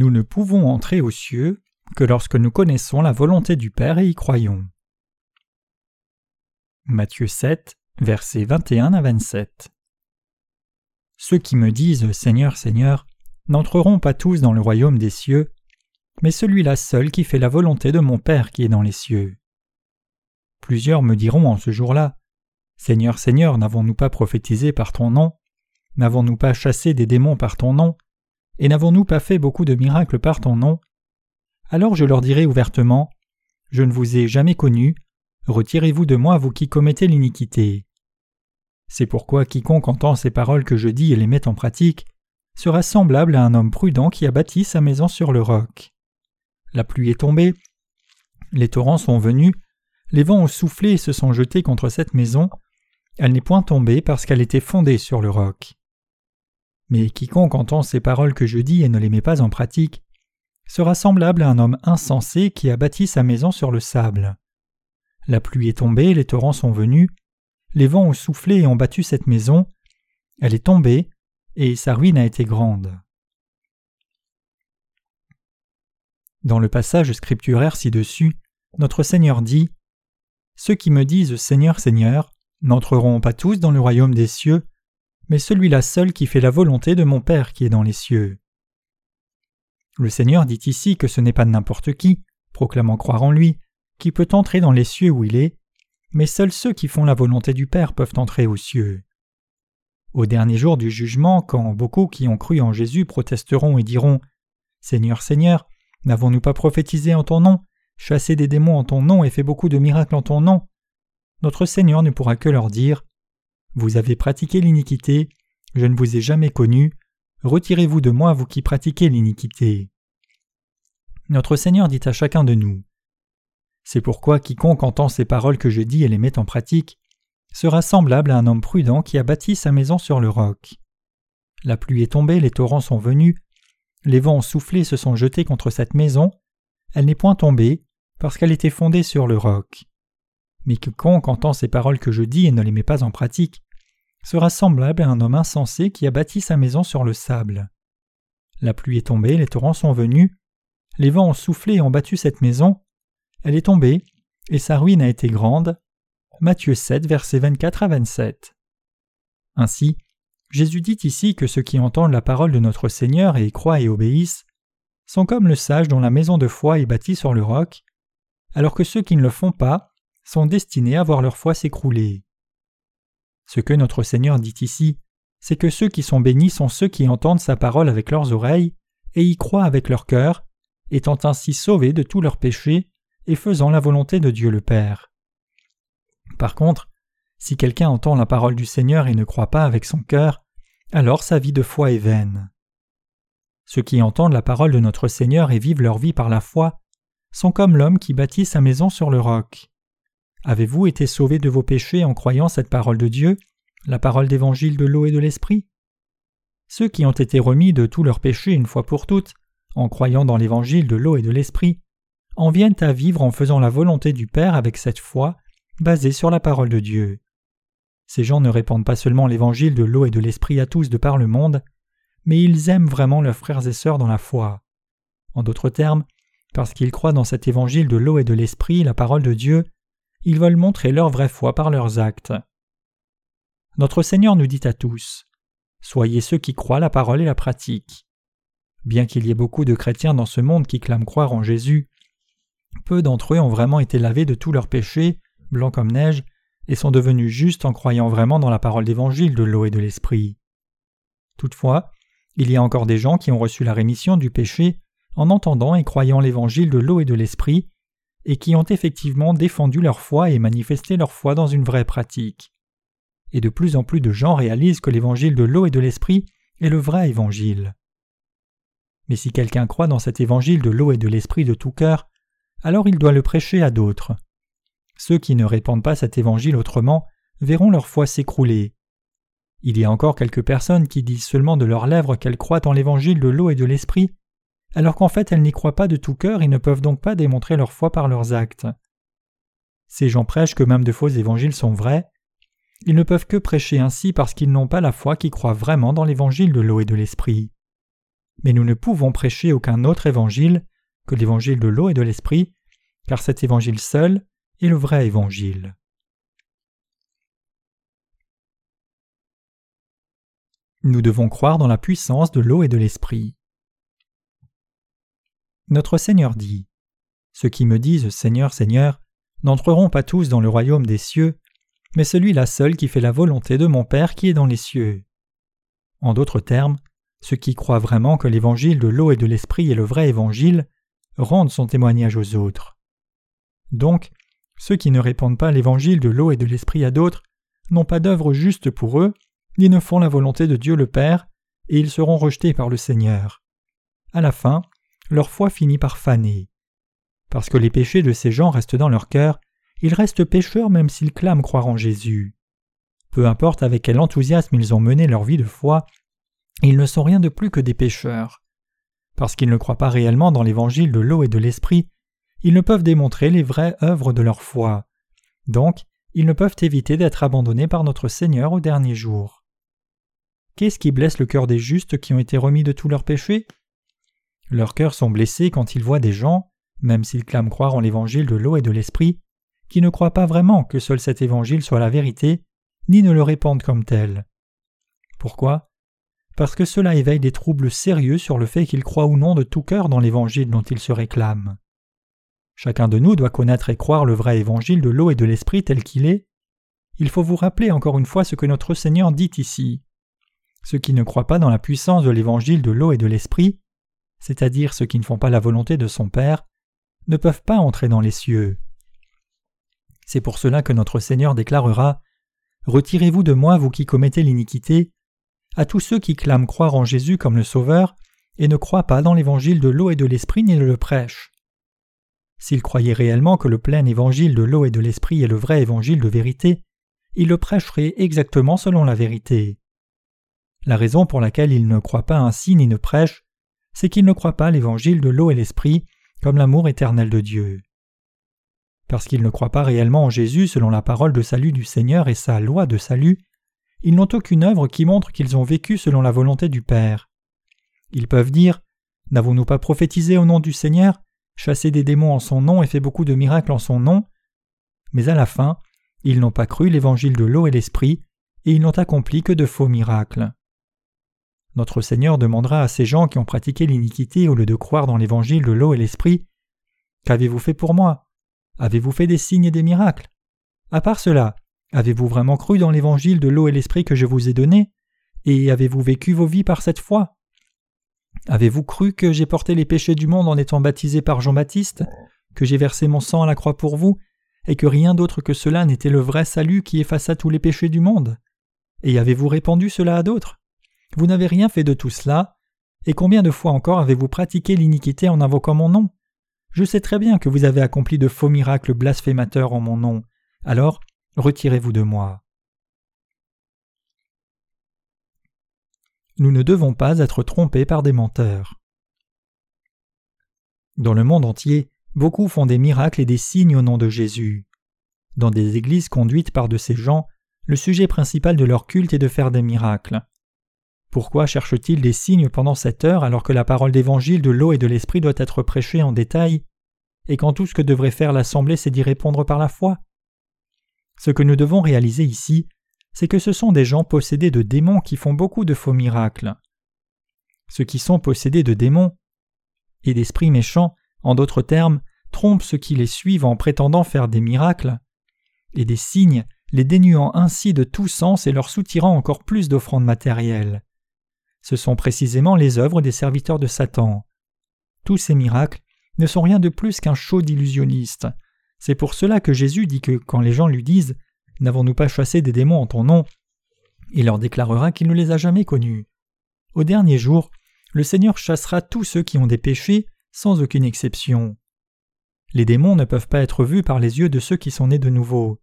Nous ne pouvons entrer aux cieux que lorsque nous connaissons la volonté du Père et y croyons. Matthieu 7, versets 21 à 27. Ceux qui me disent Seigneur, Seigneur, n'entreront pas tous dans le royaume des cieux, mais celui-là seul qui fait la volonté de mon Père qui est dans les cieux. Plusieurs me diront en ce jour-là Seigneur, Seigneur, n'avons-nous pas prophétisé par ton nom? N'avons-nous pas chassé des démons par ton nom? Et n'avons-nous pas fait beaucoup de miracles par ton nom? Alors je leur dirai ouvertement Je ne vous ai jamais connu, retirez-vous de moi, vous qui commettez l'iniquité. C'est pourquoi quiconque entend ces paroles que je dis et les met en pratique sera semblable à un homme prudent qui a bâti sa maison sur le roc. La pluie est tombée, les torrents sont venus, les vents ont soufflé et se sont jetés contre cette maison, elle n'est point tombée parce qu'elle était fondée sur le roc. Mais quiconque entend ces paroles que je dis et ne les met pas en pratique sera semblable à un homme insensé qui a bâti sa maison sur le sable. La pluie est tombée, les torrents sont venus, les vents ont soufflé et ont battu cette maison, elle est tombée, et sa ruine a été grande. Dans le passage scripturaire ci-dessus, notre Seigneur dit Ceux qui me disent Seigneur, Seigneur, n'entreront pas tous dans le royaume des cieux, mais celui-là seul qui fait la volonté de mon Père qui est dans les cieux. Le Seigneur dit ici que ce n'est pas n'importe qui, proclamant croire en lui, qui peut entrer dans les cieux où il est, mais seuls ceux qui font la volonté du Père peuvent entrer aux cieux. Au dernier jour du jugement, quand beaucoup qui ont cru en Jésus protesteront et diront Seigneur, Seigneur, n'avons-nous pas prophétisé en ton nom, chassé des démons en ton nom et fait beaucoup de miracles en ton nom? Notre Seigneur ne pourra que leur dire Vous avez pratiqué l'iniquité, je ne vous ai jamais connu, retirez-vous de moi, vous qui pratiquez l'iniquité. Notre Seigneur dit à chacun de nous C'est pourquoi quiconque entend ces paroles que je dis et les met en pratique sera semblable à un homme prudent qui a bâti sa maison sur le roc. La pluie est tombée, les torrents sont venus, les vents ont soufflé se sont jetés contre cette maison, elle n'est point tombée, parce qu'elle était fondée sur le roc. Mais quiconque entend ces paroles que je dis et ne les met pas en pratique, sera semblable à un homme insensé qui a bâti sa maison sur le sable. La pluie est tombée, les torrents sont venus, les vents ont soufflé et ont battu cette maison, elle est tombée, et sa ruine a été grande, Matthieu 7, versets 24 à 27. Ainsi, Jésus dit ici que ceux qui entendent la parole de notre Seigneur et croient et obéissent sont comme le sage dont la maison de foi est bâtie sur le roc, alors que ceux qui ne le font pas sont destinés à voir leur foi s'écrouler. Ce que notre Seigneur dit ici, c'est que ceux qui sont bénis sont ceux qui entendent sa parole avec leurs oreilles et y croient avec leur cœur, étant ainsi sauvés de tous leurs péchés et faisant la volonté de Dieu le Père. Par contre, si quelqu'un entend la parole du Seigneur et ne croit pas avec son cœur, alors sa vie de foi est vaine. Ceux qui entendent la parole de notre Seigneur et vivent leur vie par la foi sont comme l'homme qui bâtit sa maison sur le roc. Avez-vous été sauvés de vos péchés en croyant cette parole de Dieu, la parole d'évangile de l'eau et de l'esprit? Ceux qui ont été remis de tous leurs péchés une fois pour toutes, en croyant dans l'évangile de l'eau et de l'esprit, en viennent à vivre en faisant la volonté du Père avec cette foi basé sur la parole de Dieu. Ces gens ne répandent pas seulement l'évangile de l'eau et de l'esprit à tous de par le monde, mais ils aiment vraiment leurs frères et sœurs dans la foi. En d'autres termes, parce qu'ils croient dans cet évangile de l'eau et de l'esprit, la parole de Dieu, ils veulent montrer leur vraie foi par leurs actes. Notre Seigneur nous dit à tous Soyez ceux qui croient la parole et la pratiquent. Bien qu'il y ait beaucoup de chrétiens dans ce monde qui clament croire en Jésus, peu d'entre eux ont vraiment été lavés de tous leurs péchés blancs comme neige, et sont devenus justes en croyant vraiment dans la parole d'évangile de l'eau et de l'esprit. Toutefois, il y a encore des gens qui ont reçu la rémission du péché en entendant et croyant l'évangile de l'eau et de l'esprit, et qui ont effectivement défendu leur foi et manifesté leur foi dans une vraie pratique. Et de plus en plus de gens réalisent que l'évangile de l'eau et de l'esprit est le vrai évangile. Mais si quelqu'un croit dans cet évangile de l'eau et de l'esprit de tout cœur, alors il doit le prêcher à d'autres. Ceux qui ne répandent pas cet évangile autrement verront leur foi s'écrouler. Il y a encore quelques personnes qui disent seulement de leurs lèvres qu'elles croient en l'évangile de l'eau et de l'esprit, alors qu'en fait elles n'y croient pas de tout cœur et ne peuvent donc pas démontrer leur foi par leurs actes. Ces gens prêchent que même de faux évangiles sont vrais. Ils ne peuvent que prêcher ainsi parce qu'ils n'ont pas la foi qui croit vraiment dans l'évangile de l'eau et de l'esprit. mais nous ne pouvons prêcher aucun autre évangile que l'évangile de l'eau et de l'esprit, car cet évangile seul est le vrai évangile. Nous devons croire dans la puissance de l'eau et de l'esprit. Notre Seigneur dit Ceux qui me disent Seigneur, Seigneur, n'entreront pas tous dans le royaume des cieux, mais celui-là seul qui fait la volonté de mon Père qui est dans les cieux. En d'autres termes, ceux qui croient vraiment que l'évangile de l'eau et de l'esprit est le vrai évangile rendent son témoignage aux autres. Donc, ceux qui ne répandent pas l'évangile de l'eau et de l'esprit à d'autres n'ont pas d'œuvre juste pour eux, ni ne font la volonté de Dieu le Père, et ils seront rejetés par le Seigneur. À la fin, leur foi finit par faner. Parce que les péchés de ces gens restent dans leur cœur, ils restent pécheurs même s'ils clament croire en Jésus. Peu importe avec quel enthousiasme ils ont mené leur vie de foi, ils ne sont rien de plus que des pécheurs. Parce qu'ils ne croient pas réellement dans l'évangile de l'eau et de l'esprit, ils ne peuvent démontrer les vraies œuvres de leur foi. Donc, ils ne peuvent éviter d'être abandonnés par notre Seigneur au dernier jour. Qu'est-ce qui blesse le cœur des justes qui ont été remis de tous leurs péchés? Leurs cœurs sont blessés quand ils voient des gens, même s'ils clament croire en l'évangile de l'eau et de l'esprit, qui ne croient pas vraiment que seul cet évangile soit la vérité, ni ne le répandent comme tel. Pourquoi? Parce que cela éveille des troubles sérieux sur le fait qu'ils croient ou non de tout cœur dans l'évangile dont ils se réclament. Chacun de nous doit connaître et croire le vrai évangile de l'eau et de l'esprit tel qu'il est. Il faut vous rappeler encore une fois ce que notre Seigneur dit ici. Ceux qui ne croient pas dans la puissance de l'évangile de l'eau et de l'esprit, c'est-à-dire ceux qui ne font pas la volonté de son Père, ne peuvent pas entrer dans les cieux. C'est pour cela que notre Seigneur déclarera Retirez-vous de moi, vous qui commettez l'iniquité, à tous ceux qui clament croire en Jésus comme le Sauveur et ne croient pas dans l'évangile de l'eau et de l'esprit ni le prêchent. S'ils croyaient réellement que le plein évangile de l'eau et de l'esprit est le vrai évangile de vérité, ils le prêcheraient exactement selon la vérité. La raison pour laquelle ils ne croient pas ainsi ni ne prêchent, c'est qu'ils ne croient pas l'évangile de l'eau et l'esprit comme l'amour éternel de Dieu. Parce qu'ils ne croient pas réellement en Jésus selon la parole de salut du Seigneur et sa loi de salut, ils n'ont aucune œuvre qui montre qu'ils ont vécu selon la volonté du Père. Ils peuvent dire N'avons-nous pas prophétisé au nom du Seigneur chassé des démons en son nom et fait beaucoup de miracles en son nom? Mais à la fin, ils n'ont pas cru l'évangile de l'eau et l'esprit, et ils n'ont accompli que de faux miracles. Notre Seigneur demandera à ces gens qui ont pratiqué l'iniquité au lieu de croire dans l'évangile de l'eau et l'esprit Qu'avez-vous fait pour moi? Avez-vous fait des signes et des miracles? À part cela, avez-vous vraiment cru dans l'évangile de l'eau et l'esprit que je vous ai donné? Et avez-vous vécu vos vies par cette foi? Avez-vous cru que j'ai porté les péchés du monde en étant baptisé par Jean-Baptiste, que j'ai versé mon sang à la croix pour vous, et que rien d'autre que cela n'était le vrai salut qui effaça tous les péchés du monde? Et avez-vous répandu cela à d'autres? Vous n'avez rien fait de tout cela, et combien de fois encore avez-vous pratiqué l'iniquité en invoquant mon nom? Je sais très bien que vous avez accompli de faux miracles blasphémateurs en mon nom, alors retirez-vous de moi. Nous ne devons pas être trompés par des menteurs. Dans le monde entier, beaucoup font des miracles et des signes au nom de Jésus. Dans des églises conduites par de ces gens, le sujet principal de leur culte est de faire des miracles. Pourquoi cherchent-ils des signes pendant cette heure alors que la parole d'évangile de l'eau et de l'esprit doit être prêchée en détail, et quand tout ce que devrait faire l'Assemblée c'est d'y répondre par la foi? Ce que nous devons réaliser ici, c'est que ce sont des gens possédés de démons qui font beaucoup de faux miracles. Ceux qui sont possédés de démons et d'esprits méchants, en d'autres termes, trompent ceux qui les suivent en prétendant faire des miracles et des signes, les dénuant ainsi de tout sens et leur soutirant encore plus d'offrandes matérielles. Ce sont précisément les œuvres des serviteurs de Satan. Tous ces miracles ne sont rien de plus qu'un show d'illusionnistes. C'est pour cela que Jésus dit que quand les gens lui disent N'avons-nous pas chassé des démons en ton nom? Il leur déclarera qu'il ne les a jamais connus. Au dernier jour, le Seigneur chassera tous ceux qui ont des péchés, sans aucune exception. Les démons ne peuvent pas être vus par les yeux de ceux qui sont nés de nouveau.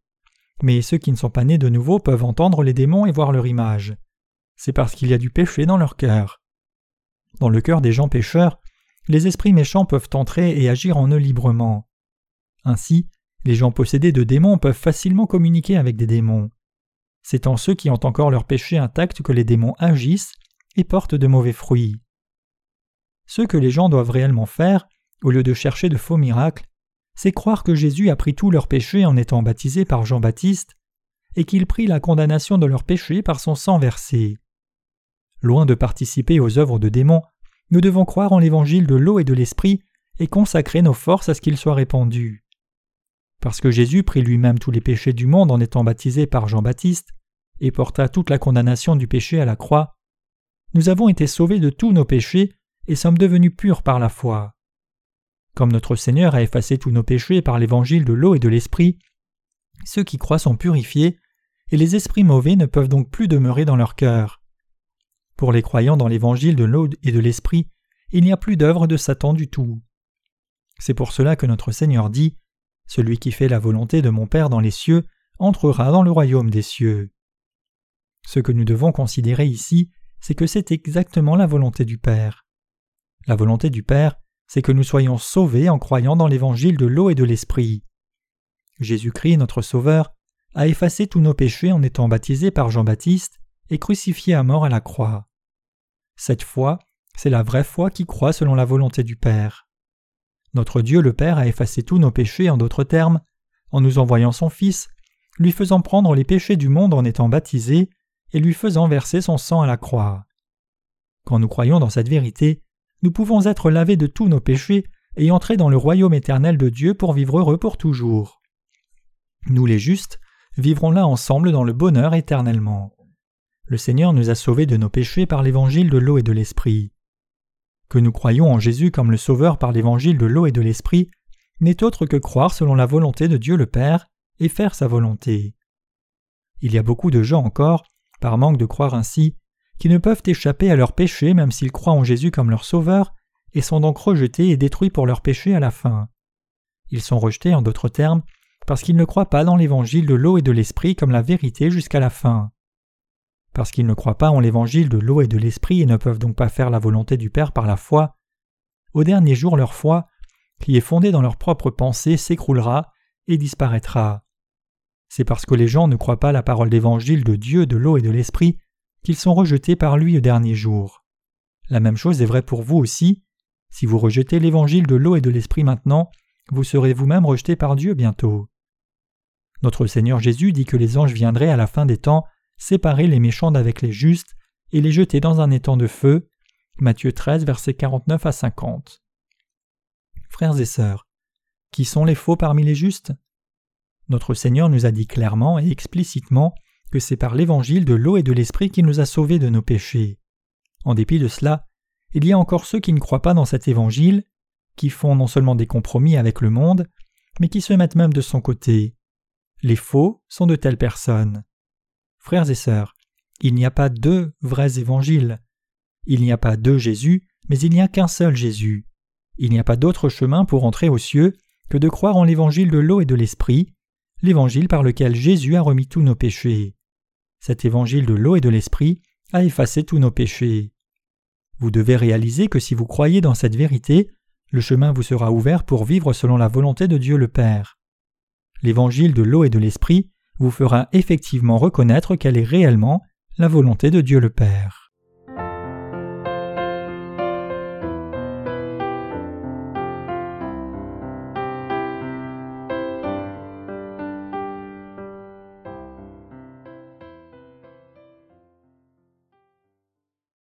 Mais ceux qui ne sont pas nés de nouveau peuvent entendre les démons et voir leur image. C'est parce qu'il y a du péché dans leur cœur. Dans le cœur des gens pécheurs, les esprits méchants peuvent entrer et agir en eux librement. Ainsi, les gens possédés de démons peuvent facilement communiquer avec des démons. C'est en ceux qui ont encore leur péché intact que les démons agissent et portent de mauvais fruits. Ce que les gens doivent réellement faire, au lieu de chercher de faux miracles, c'est croire que Jésus a pris tous leurs péchés en étant baptisé par Jean-Baptiste, et qu'il prit la condamnation de leurs péchés par son sang versé. Loin de participer aux œuvres de démons, nous devons croire en l'évangile de l'eau et de l'esprit et consacrer nos forces à ce qu'il soit répandu. Parce que Jésus prit lui-même tous les péchés du monde en étant baptisé par Jean-Baptiste et porta toute la condamnation du péché à la croix, nous avons été sauvés de tous nos péchés et sommes devenus purs par la foi. Comme notre Seigneur a effacé tous nos péchés par l'évangile de l'eau et de l'esprit, ceux qui croient sont purifiés, et les esprits mauvais ne peuvent donc plus demeurer dans leur cœur. Pour les croyants dans l'évangile de l'eau et de l'esprit, il n'y a plus d'œuvre de Satan du tout. C'est pour cela que notre Seigneur dit Celui qui fait la volonté de mon Père dans les cieux entrera dans le royaume des cieux. Ce que nous devons considérer ici, c'est que c'est exactement la volonté du Père. La volonté du Père, c'est que nous soyons sauvés en croyant dans l'évangile de l'eau et de l'esprit. Jésus-Christ, notre Sauveur, a effacé tous nos péchés en étant baptisé par Jean-Baptiste et crucifié à mort à la croix. Cette foi, c'est la vraie foi qui croit selon la volonté du Père. Notre Dieu le Père a effacé tous nos péchés en d'autres termes, en nous envoyant son Fils, lui faisant prendre les péchés du monde en étant baptisé et lui faisant verser son sang à la croix. Quand nous croyons dans cette vérité, nous pouvons être lavés de tous nos péchés et entrer dans le royaume éternel de Dieu pour vivre heureux pour toujours. Nous les justes vivrons là ensemble dans le bonheur éternellement. Le Seigneur nous a sauvés de nos péchés par l'évangile de l'eau et de l'esprit. Que nous croyons en Jésus comme le Sauveur par l'évangile de l'eau et de l'esprit n'est autre que croire selon la volonté de Dieu le Père et faire sa volonté. Il y a beaucoup de gens encore, par manque de croire ainsi, qui ne peuvent échapper à leurs péchés même s'ils croient en Jésus comme leur Sauveur, et sont donc rejetés et détruits pour leurs péchés à la fin. Ils sont rejetés, en d'autres termes, parce qu'ils ne croient pas dans l'évangile de l'eau et de l'esprit comme la vérité jusqu'à la fin. Parce qu'ils ne croient pas en l'évangile de l'eau et de l'esprit et ne peuvent donc pas faire la volonté du Père par la foi, au dernier jour leur foi, qui est fondée dans leur propre pensée, s'écroulera et disparaîtra. C'est parce que les gens ne croient pas la parole d'évangile de Dieu, de l'eau et de l'esprit qu'ils sont rejetés par lui au dernier jour. La même chose est vraie pour vous aussi. Si vous rejetez l'évangile de l'eau et de l'esprit maintenant, vous serez vous-même rejeté par Dieu bientôt. Notre Seigneur Jésus dit que les anges viendraient à la fin des temps séparer les méchants d'avec les justes et les jeter dans un étang de feu. Matthieu 13, versets 49 à 50. Frères et sœurs, qui sont les faux parmi les justes? Notre Seigneur nous a dit clairement et explicitement que c'est par l'évangile de l'eau et de l'esprit qui nous a sauvés de nos péchés. En dépit de cela, il y a encore ceux qui ne croient pas dans cet évangile, qui font non seulement des compromis avec le monde, mais qui se mettent même de son côté. Les faux sont de telles personnes. Frères et sœurs, il n'y a pas deux vrais évangiles. Il n'y a pas deux Jésus, mais il n'y a qu'un seul Jésus. Il n'y a pas d'autre chemin pour entrer aux cieux que de croire en l'évangile de l'eau et de l'esprit, l'évangile par lequel Jésus a remis tous nos péchés. Cet évangile de l'eau et de l'esprit a effacé tous nos péchés. Vous devez réaliser que si vous croyez dans cette vérité, le chemin vous sera ouvert pour vivre selon la volonté de Dieu le Père. L'évangile de l'eau et de l'esprit vous fera effectivement reconnaître quelle est réellement la volonté de Dieu le Père.